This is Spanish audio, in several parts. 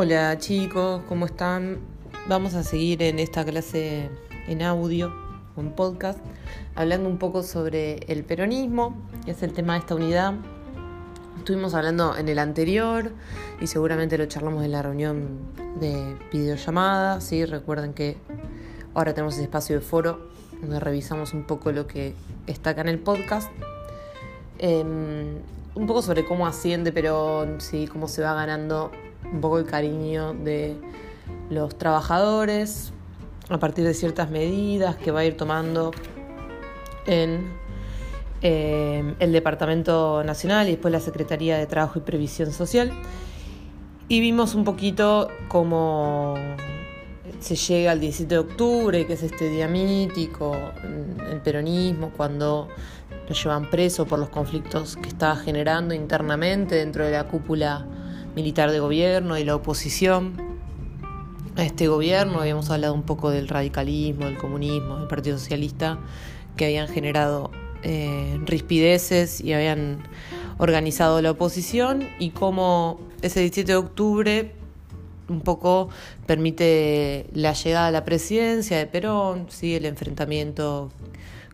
Hola chicos, ¿cómo están? Vamos a seguir en esta clase en audio, en podcast, hablando un poco sobre el peronismo, que es el tema de esta unidad. Estuvimos hablando en el anterior y seguramente lo charlamos en la reunión de videollamada. ¿sí? Recuerden que ahora tenemos ese espacio de foro donde revisamos un poco lo que está acá en el podcast. Em, un poco sobre cómo asciende Perón, ¿sí? cómo se va ganando un poco el cariño de los trabajadores a partir de ciertas medidas que va a ir tomando en eh, el Departamento Nacional y después la Secretaría de Trabajo y Previsión Social. Y vimos un poquito cómo se llega al 17 de octubre, que es este día mítico, el peronismo, cuando lo llevan preso por los conflictos que estaba generando internamente dentro de la cúpula militar de gobierno y la oposición a este gobierno. Habíamos hablado un poco del radicalismo, del comunismo, del Partido Socialista, que habían generado eh, rispideces y habían organizado la oposición y cómo ese 17 de octubre un poco permite la llegada a la presidencia de Perón, ¿sí? el enfrentamiento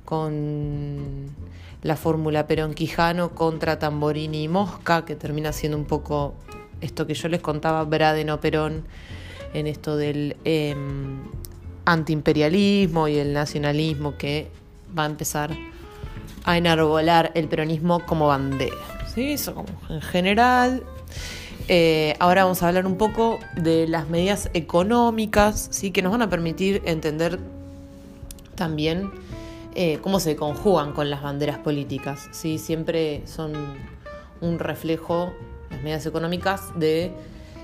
con la fórmula Perón-Quijano contra Tamborini y Mosca, que termina siendo un poco esto que yo les contaba, Braden Perón, en esto del eh, antiimperialismo y el nacionalismo que va a empezar a enarbolar el peronismo como bandera. ¿sí? Eso como en general. Eh, ahora vamos a hablar un poco de las medidas económicas ¿sí? que nos van a permitir entender también eh, cómo se conjugan con las banderas políticas. ¿sí? Siempre son un reflejo las medidas económicas de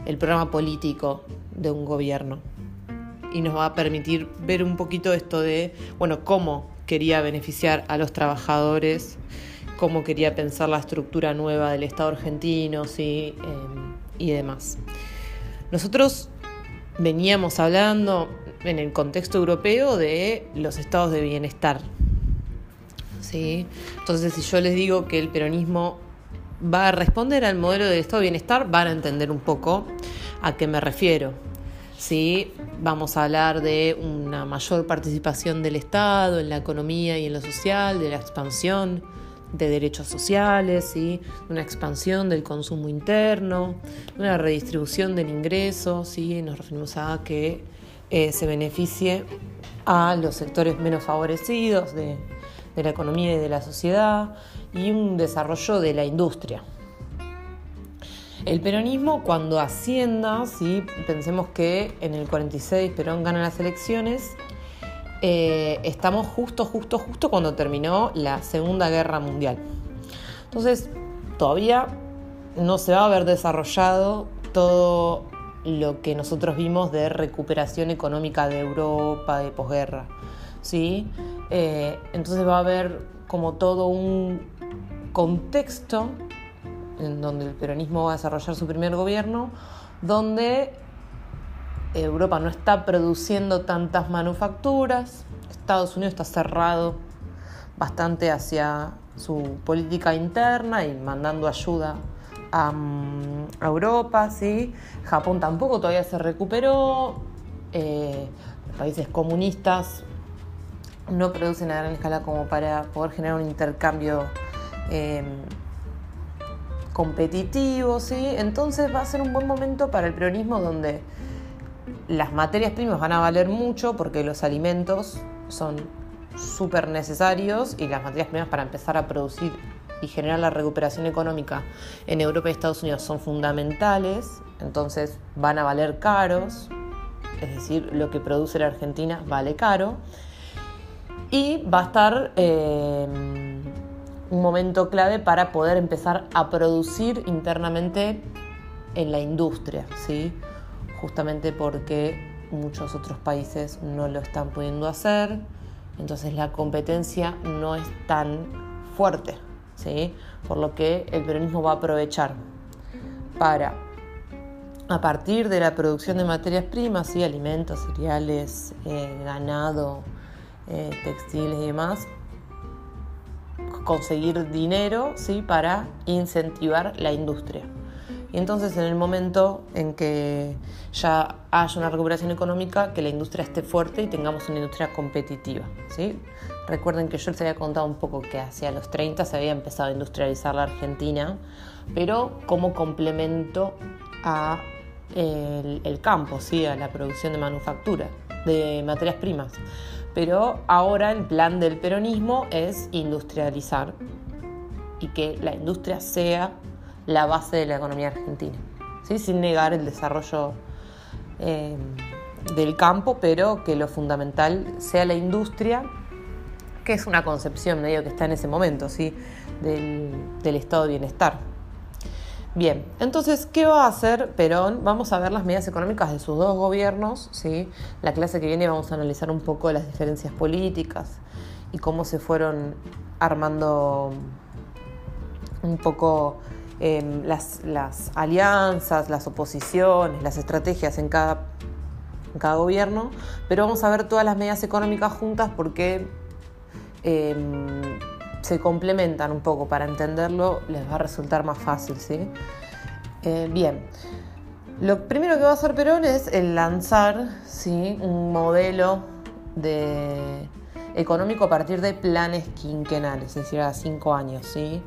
el programa político de un gobierno y nos va a permitir ver un poquito esto de bueno cómo quería beneficiar a los trabajadores cómo quería pensar la estructura nueva del Estado argentino ¿sí? Em, y demás nosotros veníamos hablando en el contexto europeo de los estados de bienestar ¿sí? entonces si yo les digo que el peronismo va a responder al modelo del estado de bienestar, van a entender un poco a qué me refiero. ¿sí? Vamos a hablar de una mayor participación del Estado en la economía y en lo social, de la expansión de derechos sociales, ¿sí? una expansión del consumo interno, una redistribución del ingreso, ¿sí? nos referimos a que eh, se beneficie a los sectores menos favorecidos de, de la economía y de la sociedad y un desarrollo de la industria. El peronismo cuando ascienda, ¿sí? pensemos que en el 46 Perón gana las elecciones, eh, estamos justo, justo, justo cuando terminó la Segunda Guerra Mundial. Entonces, todavía no se va a haber desarrollado todo lo que nosotros vimos de recuperación económica de Europa de posguerra. ¿sí? Eh, entonces va a haber como todo un contexto en donde el peronismo va a desarrollar su primer gobierno, donde Europa no está produciendo tantas manufacturas, Estados Unidos está cerrado bastante hacia su política interna y mandando ayuda a, mm, Europa, ¿sí? Japón tampoco todavía se recuperó, eh, países comunistas no producen a gran escala como para poder generar un intercambio em, competitivo, ¿sí? Entonces va a ser un buen momento para el peronismo donde las materias primas van a valer mucho porque los alimentos son súper necesarios y las materias primas para empezar a producir y generar la recuperación económica en Europa y Estados Unidos son fundamentales, entonces van a valer caros, es decir, lo que produce la Argentina vale caro y va a estar eh, un momento clave para poder empezar a producir internamente en la industria, ¿sí? justamente porque muchos otros países no lo están pudiendo hacer, entonces la competencia no es tan fuerte, ¿sí? por lo que el peronismo va a aprovechar para, a partir de la producción de materias primas, ¿sí? alimentos, cereales, eh, ganado, eh, textiles y demás, conseguir dinero ¿sí? para incentivar la industria. Y entonces en el momento en que ya haya una recuperación económica, que la industria esté fuerte y tengamos una industria competitiva. ¿sí? Recuerden que yo les había contado un poco que hacia los 30 se había empezado a industrializar la Argentina, pero como complemento a el, campo, ¿sí? a la producción de manufactura, de materias primas. Pero ahora el plan del peronismo es industrializar y que la industria sea la base de la economía argentina, ¿sí? sin negar el desarrollo eh, del campo, pero que lo fundamental sea la industria, que es una concepción medio que está en ese momento, ¿sí? del, estado de bienestar. Bien, entonces, ¿qué va a hacer Perón? Vamos a ver las medidas económicas de sus dos gobiernos, ¿sí? La clase que viene vamos a analizar un poco las diferencias políticas y cómo se fueron armando un poco Em, las, alianzas, las oposiciones, las estrategias en cada, cada gobierno, pero vamos a ver todas las medidas económicas juntas porque em, se complementan un poco. Para entenderlo les va a resultar más fácil. ¿sí? Eh, bien, lo primero que va a hacer Perón es el lanzar ¿sí? un modelo de económico a partir de planes quinquenales, es decir, a cinco años, ¿sí?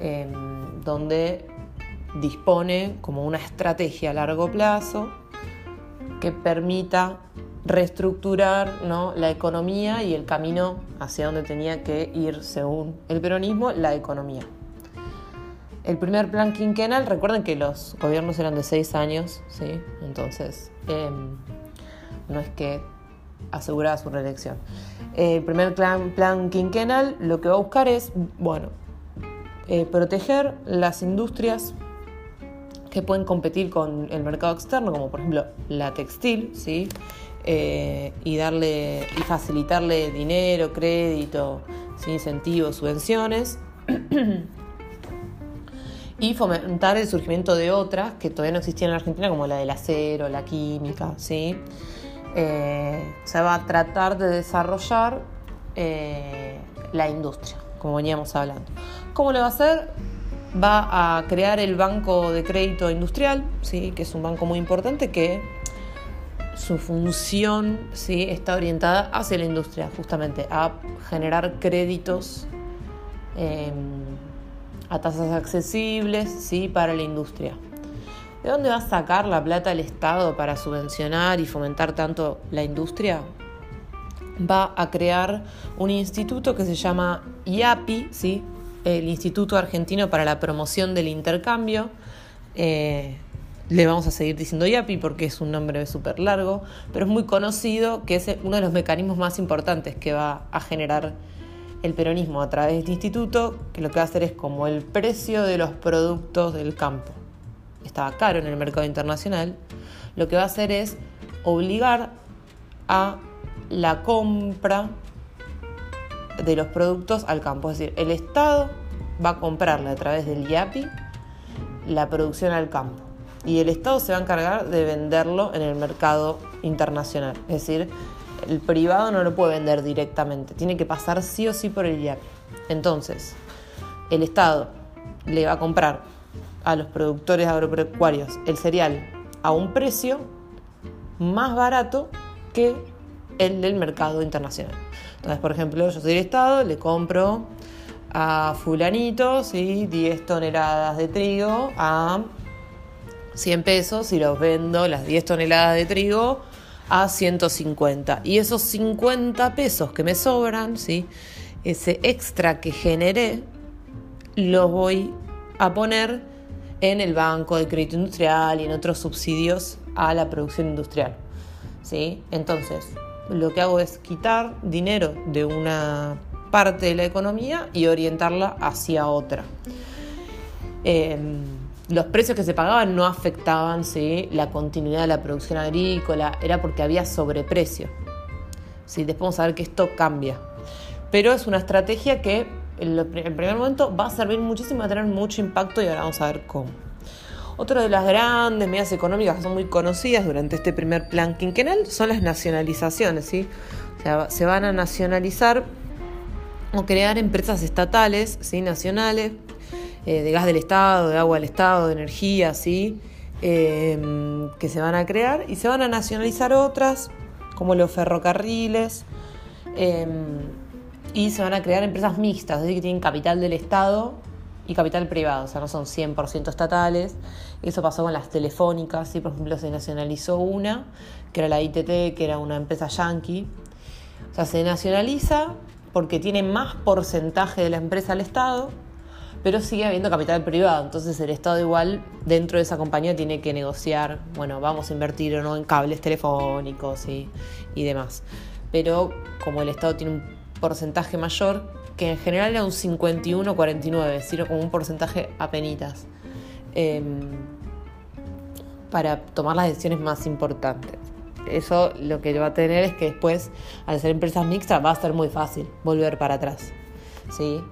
Em, donde dispone como una estrategia a largo plazo que permita reestructurar la economía y el camino hacia donde tenía que ir, según el peronismo, la economía. El primer plan quinquenal, recuerden que los gobiernos eran de seis años, ¿sí? entonces em, no es que aseguraba su reelección. El primer plan, plan quinquenal lo que va a buscar es, bueno, eh, proteger las industrias que pueden competir con el mercado externo, como por ejemplo la textil, ¿sí? Eh, y darle y facilitarle dinero, crédito, incentivos, subvenciones. y fomentar el surgimiento de otras que todavía no existían en la Argentina, como la del acero, la química, ¿sí? Eh, se va a tratar de desarrollar la industria, como veníamos hablando. ¿Cómo lo va a hacer? Va a crear el Banco de Crédito Industrial, ¿sí? que es un banco muy importante que su función ¿sí? está orientada hacia la industria, justamente a generar créditos em, a tasas accesibles ¿sí? para la industria. ¿De dónde va a sacar la plata el Estado para subvencionar y fomentar tanto la industria? Va a crear un instituto que se llama IAPI, ¿sí? el Instituto Argentino para la Promoción del Intercambio. Eh, le vamos a seguir diciendo IAPI porque es un nombre súper largo, pero es muy conocido que es uno de los mecanismos más importantes que va a generar el peronismo a través de este instituto, que lo que va a hacer es como el precio de los productos del campo. Estaba caro en el mercado internacional, lo que va a hacer es obligar a la compra de los productos al campo. Es decir, el Estado va a comprarle a través del IAPI la producción al campo y el Estado se va a encargar de venderlo en el mercado internacional. Es decir, el privado no lo puede vender directamente, tiene que pasar sí o sí por el IAPI. Entonces, el Estado le va a comprar a los productores agropecuarios el cereal a un precio más barato que el del mercado internacional. Entonces, por ejemplo, yo soy el Estado, le compro a fulanito, ¿sí? 10 toneladas de trigo a 100 pesos y los vendo las 10 toneladas de trigo a 150. Y esos 50 pesos que me sobran, ¿sí? ese extra que generé, los voy a poner en el Banco de Crédito Industrial y en otros subsidios a la producción industrial. ¿sí? Entonces, lo que hago es quitar dinero de una parte de la economía y orientarla hacia otra. Em, los precios que se pagaban no afectaban la continuidad de la producción agrícola, era porque había sobreprecio. ¿sí? Después vamos a ver que esto cambia. Pero es una estrategia que en el primer momento va a servir muchísimo, va a tener mucho impacto y ahora vamos a ver cómo. Otra de las grandes medidas económicas que son muy conocidas durante este primer plan quinquenal son las nacionalizaciones. ¿sí? O sea, se van a nacionalizar o crear empresas estatales, ¿sí? nacionales, eh, de gas del Estado, de agua del Estado, de energía, ¿sí? Em, que se van a crear y se van a nacionalizar otras, como los ferrocarriles, em, y se van a crear empresas mixtas, es decir, que tienen capital del Estado y capital privado, o sea, no son 100% estatales. Eso pasó con las telefónicas, ¿sí? por ejemplo, se nacionalizó una, que era la ITT, que era una empresa yankee. O sea, se nacionaliza porque tiene más porcentaje de la empresa al Estado, pero sigue habiendo capital privado. Entonces el Estado igual dentro de esa compañía tiene que negociar, bueno, vamos a invertir o no en cables telefónicos y, y demás. Pero como el Estado tiene un porcentaje mayor, que en general era un 51-49, sino como un porcentaje a penitas, em, para tomar las decisiones más importantes. Eso lo que va a tener es que después, al ser empresas mixtas, va a ser muy fácil volver para atrás. ¿sí?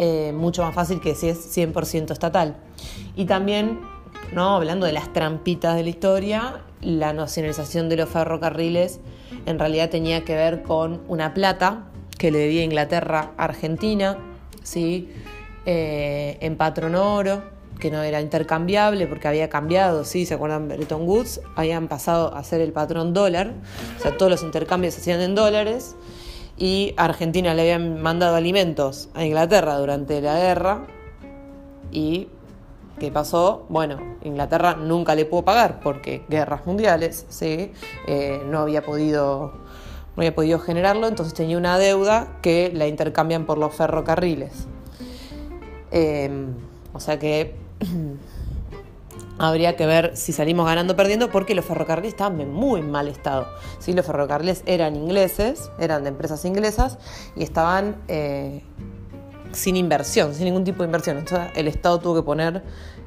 Eh, mucho más fácil que si es 100% estatal. Y también, ¿no? hablando de las trampitas de la historia, la nacionalización de los ferrocarriles en realidad tenía que ver con una plata que le debía Inglaterra a Argentina, ¿sí? Eh, en patrón oro, que no era intercambiable porque había cambiado, ¿sí? ¿Se acuerdan? Bretton Woods habían pasado a ser el patrón dólar, o sea, todos los intercambios se hacían en dólares y Argentina le habían mandado alimentos a Inglaterra durante la guerra y ¿qué pasó? Bueno, Inglaterra nunca le pudo pagar porque guerras mundiales, ¿sí? Eh, no había podido no había podido generarlo, entonces tenía una deuda que la intercambian por los ferrocarriles. Em, o sea que habría que ver si salimos ganando o perdiendo porque los ferrocarriles estaban en muy mal estado. ¿sí? Los ferrocarriles eran ingleses, eran de empresas inglesas y estaban eh, sin inversión, sin ningún tipo de inversión. Entonces el Estado tuvo que poner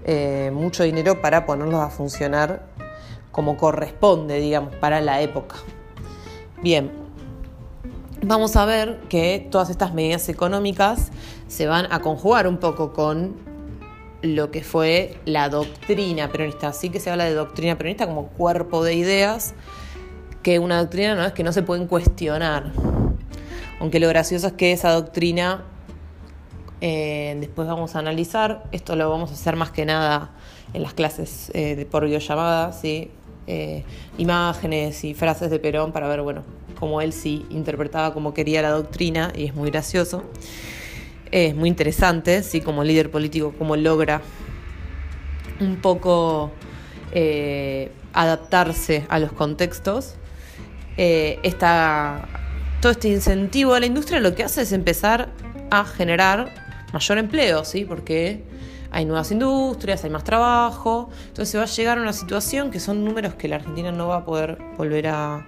eh, mucho dinero para ponerlos a funcionar como corresponde, digamos, para la época. Bien, vamos a ver que todas estas medidas económicas se van a conjugar un poco con lo que fue la doctrina peronista. Así que se habla de doctrina peronista como cuerpo de ideas, que una doctrina no es que no se pueden cuestionar. Aunque lo gracioso es que esa doctrina, eh, después vamos a analizar, esto lo vamos a hacer más que nada en las clases eh, de por videollamada, ¿sí? Eh, imágenes y frases de Perón para ver, bueno, cómo él sí interpretaba como quería la doctrina y es muy gracioso. Es muy interesante, sí, como líder político, cómo logra un poco eh, adaptarse a los contextos. Eh, todo este incentivo a la industria lo que hace es empezar a generar mayor empleo, ¿sí? Porque hay nuevas industrias, hay más trabajo, entonces se va a llegar a una situación que son números que la Argentina no va a poder volver a,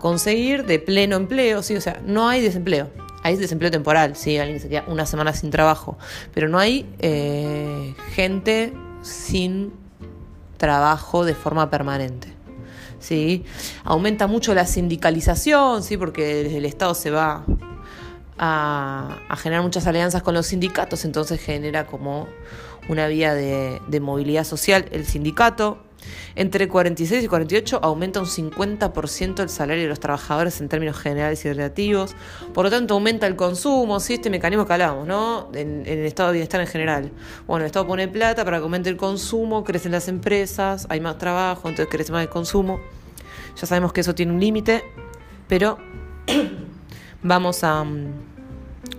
conseguir de pleno empleo, ¿sí? o sea, no hay desempleo, hay desempleo temporal, ¿sí? alguien se queda una semana sin trabajo, pero no hay eh, gente sin trabajo de forma permanente. ¿sí? Aumenta mucho la sindicalización, ¿sí? porque el Estado se va a, generar muchas alianzas con los sindicatos, entonces genera como una vía de, movilidad social el sindicato. Entre 46 y 48 aumenta un 50% el salario de los trabajadores en términos generales y relativos. Por lo tanto, aumenta el consumo, ¿sí? este mecanismo que hablamos, ¿no? En, el estado de bienestar en general. Bueno, el Estado pone plata para que aumente el consumo, crecen las empresas, hay más trabajo, entonces crece más el consumo. Ya sabemos que eso tiene un límite, pero vamos a... Mm,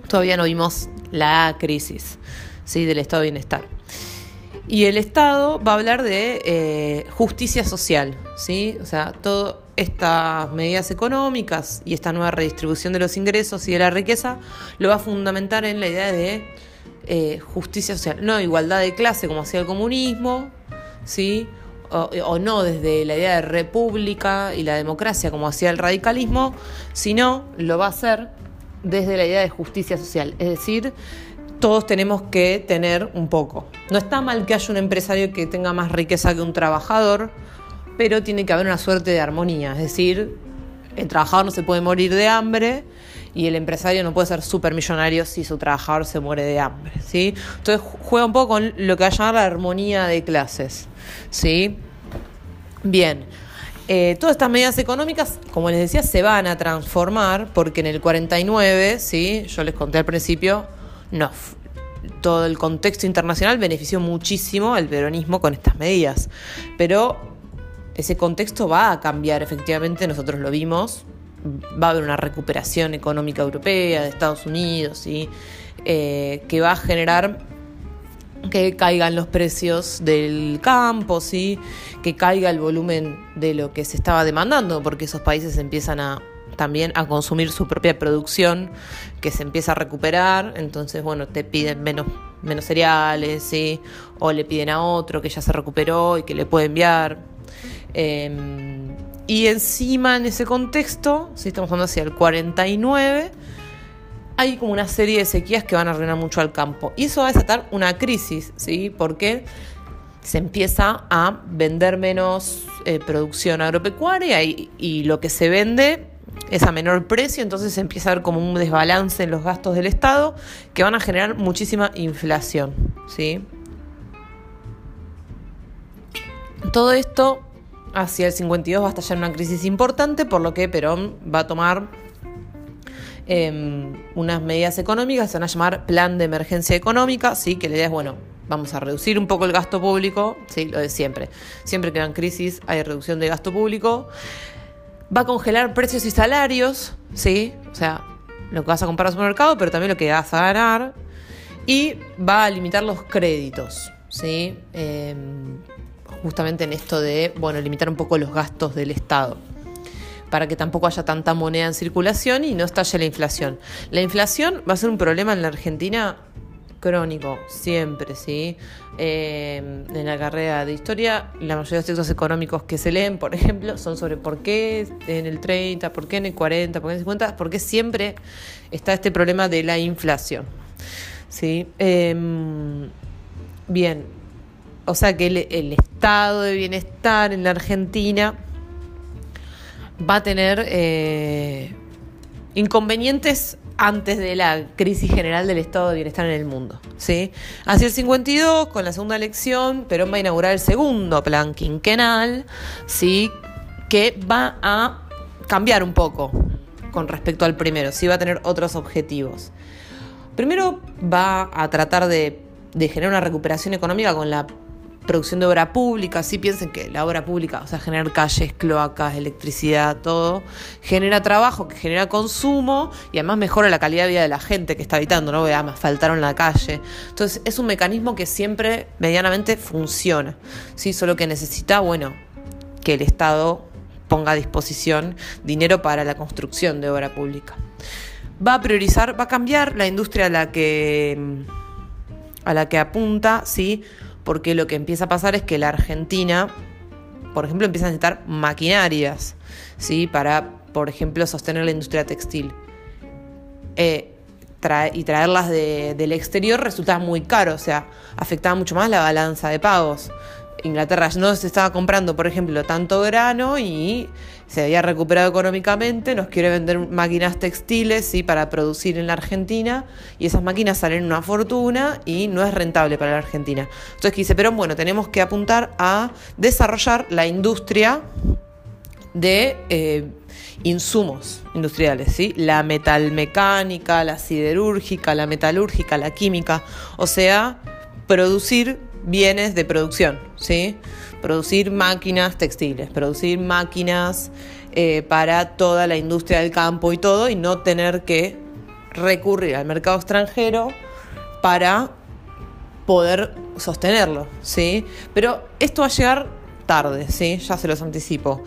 todavía no vimos la crisis ¿sí? del estado de bienestar. Y el Estado va a hablar de eh, justicia social, ¿sí? O sea, todas estas medidas económicas y esta nueva redistribución de los ingresos y de la riqueza lo va a fundamentar en la idea de eh, justicia social, no igualdad de clase como hacía el comunismo, ¿sí? o, no desde la idea de república y la democracia como hacía el radicalismo, sino lo va a hacer desde la idea de justicia social. Es decir, todos tenemos que tener un poco. No está mal que haya un empresario que tenga más riqueza que un trabajador, pero tiene que haber una suerte de armonía. Es decir, el trabajador no se puede morir de hambre y el empresario no puede ser supermillonario si su trabajador se muere de hambre. ¿sí? Entonces juega un poco con lo que va a llamar la armonía de clases. ¿sí? Bien. Eh, todas estas medidas económicas, como les decía, se van a transformar porque en el 49, ¿sí? yo les conté al principio, no, todo el contexto internacional benefició muchísimo al peronismo con estas medidas. Pero ese contexto va a cambiar, efectivamente, nosotros lo vimos. Va a haber una recuperación económica europea, de Estados Unidos. Eh, que va a generar que caigan los precios del campo, ¿sí? que caiga el volumen de lo que se estaba demandando, porque esos países empiezan a también a consumir su propia producción, que se empieza a recuperar, entonces bueno, te piden menos, menos cereales, ¿sí? o le piden a otro que ya se recuperó y que le puede enviar. Em, y encima en ese contexto, si estamos hablando hacia el 49, hay como una serie de sequías que van a arruinar mucho al campo. Y eso va a desatar una crisis, ¿sí? Porque se empieza a vender menos eh, producción agropecuaria y, y, lo que se vende es a menor precio, entonces empieza a ver como un desbalance en los gastos del Estado que van a generar muchísima inflación, ¿sí? Todo esto hacia el 52 va a estallar una crisis importante, por lo que Perón va a tomar Em, unas medidas económicas, se van a llamar plan de emergencia económica, ¿sí? que la idea es, bueno, vamos a reducir un poco el gasto público, ¿sí? lo de siempre. Siempre que dan crisis hay reducción de gasto público. Va a congelar precios y salarios, ¿sí? o sea, lo que vas a comprar al supermercado, pero también lo que vas a ganar. Y va a limitar los créditos, ¿sí? Em, justamente en esto de, bueno, limitar un poco los gastos del Estado para que tampoco haya tanta moneda en circulación y no estalle la inflación. La inflación va a ser un problema en la Argentina crónico, siempre, ¿sí? Eh, en la carrera de historia, la mayoría de los textos económicos que se leen, por ejemplo, son sobre por qué en el 30, por qué en el 40, por qué en el 50, porque siempre está este problema de la inflación. ¿sí? Em, bien, o sea que el estado de bienestar en la Argentina va a tener eh, inconvenientes antes de la crisis general del estado de bienestar en el mundo. ¿sí? Hacia el 52, con la segunda elección, Perón va a inaugurar el segundo plan quinquenal, ¿sí? que va a cambiar un poco con respecto al primero, sí va a tener otros objetivos. Primero va a tratar de, de generar una recuperación económica con la producción de obra pública, sí piensen que la obra pública, o sea, generar calles, cloacas, electricidad, todo, genera trabajo, que genera consumo y además mejora la calidad de vida de la gente que está habitando, ¿no? Además faltaron la calle. Entonces es un mecanismo que siempre medianamente funciona, ¿sí? Solo que necesita, bueno, que el Estado ponga a disposición dinero para la construcción de obra pública. Va a priorizar, va a cambiar la industria a la que a la que apunta, ¿sí? Porque lo que empieza a pasar es que la Argentina, por ejemplo, empieza a necesitar maquinarias, ¿sí? Para, por ejemplo, sostener la industria textil. Eh, y traerlas del exterior resultaba muy caro, o sea, afectaba mucho más la balanza de pagos. Inglaterra no se estaba comprando, por ejemplo, tanto grano y se había recuperado económicamente, nos quiere vender máquinas textiles ¿sí? para producir en la Argentina y esas máquinas salen una fortuna y no es rentable para la Argentina. Entonces dice, pero bueno, tenemos que apuntar a desarrollar la industria de eh, insumos industriales, ¿sí? la metalmecánica, la siderúrgica, la metalúrgica, la química, o sea, producir bienes de producción, ¿sí? Producir máquinas textiles, producir máquinas eh, para toda la industria del campo y todo, y no tener que recurrir al mercado extranjero para poder sostenerlo, ¿sí? Pero esto va a llegar tarde, ¿sí? Ya se los anticipo.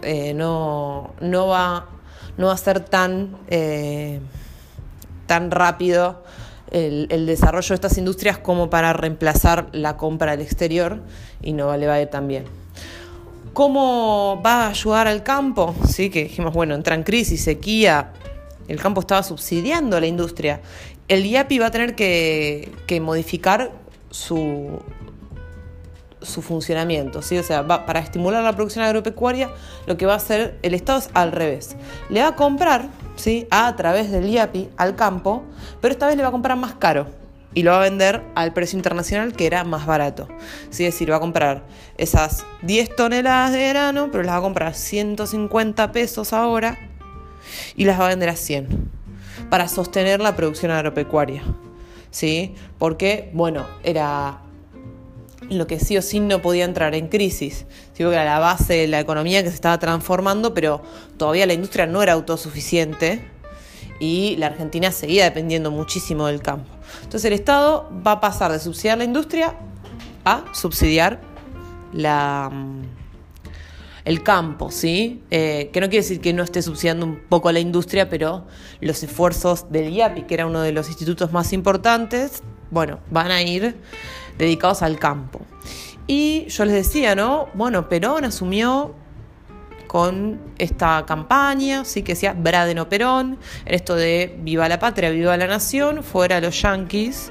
Eh, no, no, va, no va a ser tan, eh, tan rápido el, desarrollo de estas industrias como para reemplazar la compra del exterior y no vale vale también. ¿Cómo va a ayudar al campo? Sí, que dijimos, bueno, entra en crisis, sequía, el campo estaba subsidiando a la industria. El IAPI va a tener que, modificar su, su funcionamiento, ¿sí? O sea, para estimular la producción agropecuaria, lo que va a hacer el Estado es al revés. Le va a comprar ¿sí? a través del IAPI al campo, pero esta vez le va a comprar más caro y lo va a vender al precio internacional que era más barato. Es decir, va a comprar esas 10 toneladas de grano, pero las va a comprar a 150 pesos ahora y las va a vender a 100 para sostener la producción agropecuaria. ¿sí? Porque, bueno, era lo que sí o sí no podía entrar en crisis. Digo que era la base de la economía que se estaba transformando, pero todavía la industria no era autosuficiente y la Argentina seguía dependiendo muchísimo del campo. Entonces el Estado va a pasar de subsidiar la industria a subsidiar la, mm, el campo, ¿sí? Eh, que no quiere decir que no esté subsidiando un poco la industria, pero los esfuerzos del IAPI, que era uno de los institutos más importantes, bueno, van a ir dedicados al campo. Y yo les decía, ¿no? Bueno, Perón asumió con esta campaña, sí que decía Bradeno Perón, en esto de viva la patria, viva la nación, fuera los yanquis.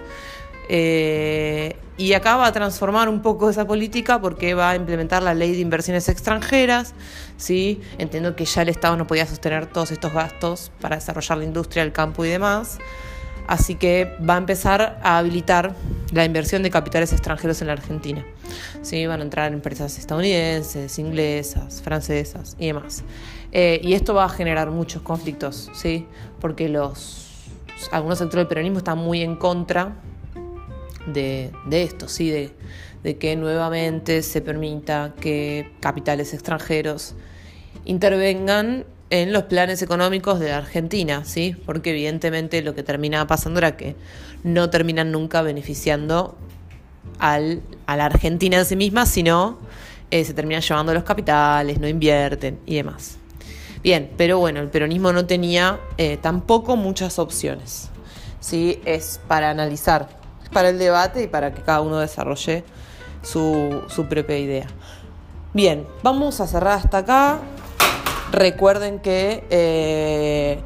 Eh, y acá va a transformar un poco esa política porque va a implementar la ley de inversiones extranjeras, ¿sí? entiendo que ya el Estado no podía sostener todos estos gastos para desarrollar la industria, el campo y demás. Así que va a empezar a habilitar la inversión de capitales extranjeros en la Argentina. ¿Sí? Van a entrar empresas estadounidenses, inglesas, francesas y demás. Eh, y esto va a generar muchos conflictos, ¿sí? porque los, algunos sectores del peronismo están muy en contra de, esto, ¿sí? de, de que nuevamente se permita que capitales extranjeros intervengan en los planes económicos de Argentina, ¿sí? Porque evidentemente lo que terminaba pasando era que no terminan nunca beneficiando al, a la Argentina en sí misma, sino eh, se terminan llevando los capitales, no invierten y demás. Bien, pero bueno, el peronismo no tenía eh, tampoco muchas opciones. ¿sí? Es para analizar, para el debate y para que cada uno desarrolle su, su propia idea. Bien, vamos a cerrar hasta acá. Recuerden que eh,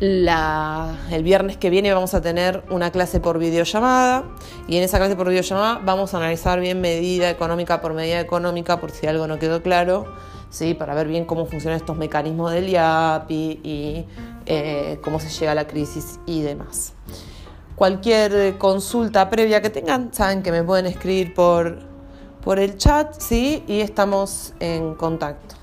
el viernes que viene vamos a tener una clase por videollamada y en esa clase por videollamada vamos a analizar bien medida económica por medida económica por si algo no quedó claro, ¿sí? para ver bien cómo funcionan estos mecanismos del IAPI y eh, cómo se llega a la crisis y demás. Cualquier consulta previa que tengan, saben que me pueden escribir por, por el chat, ¿sí? Y estamos en contacto.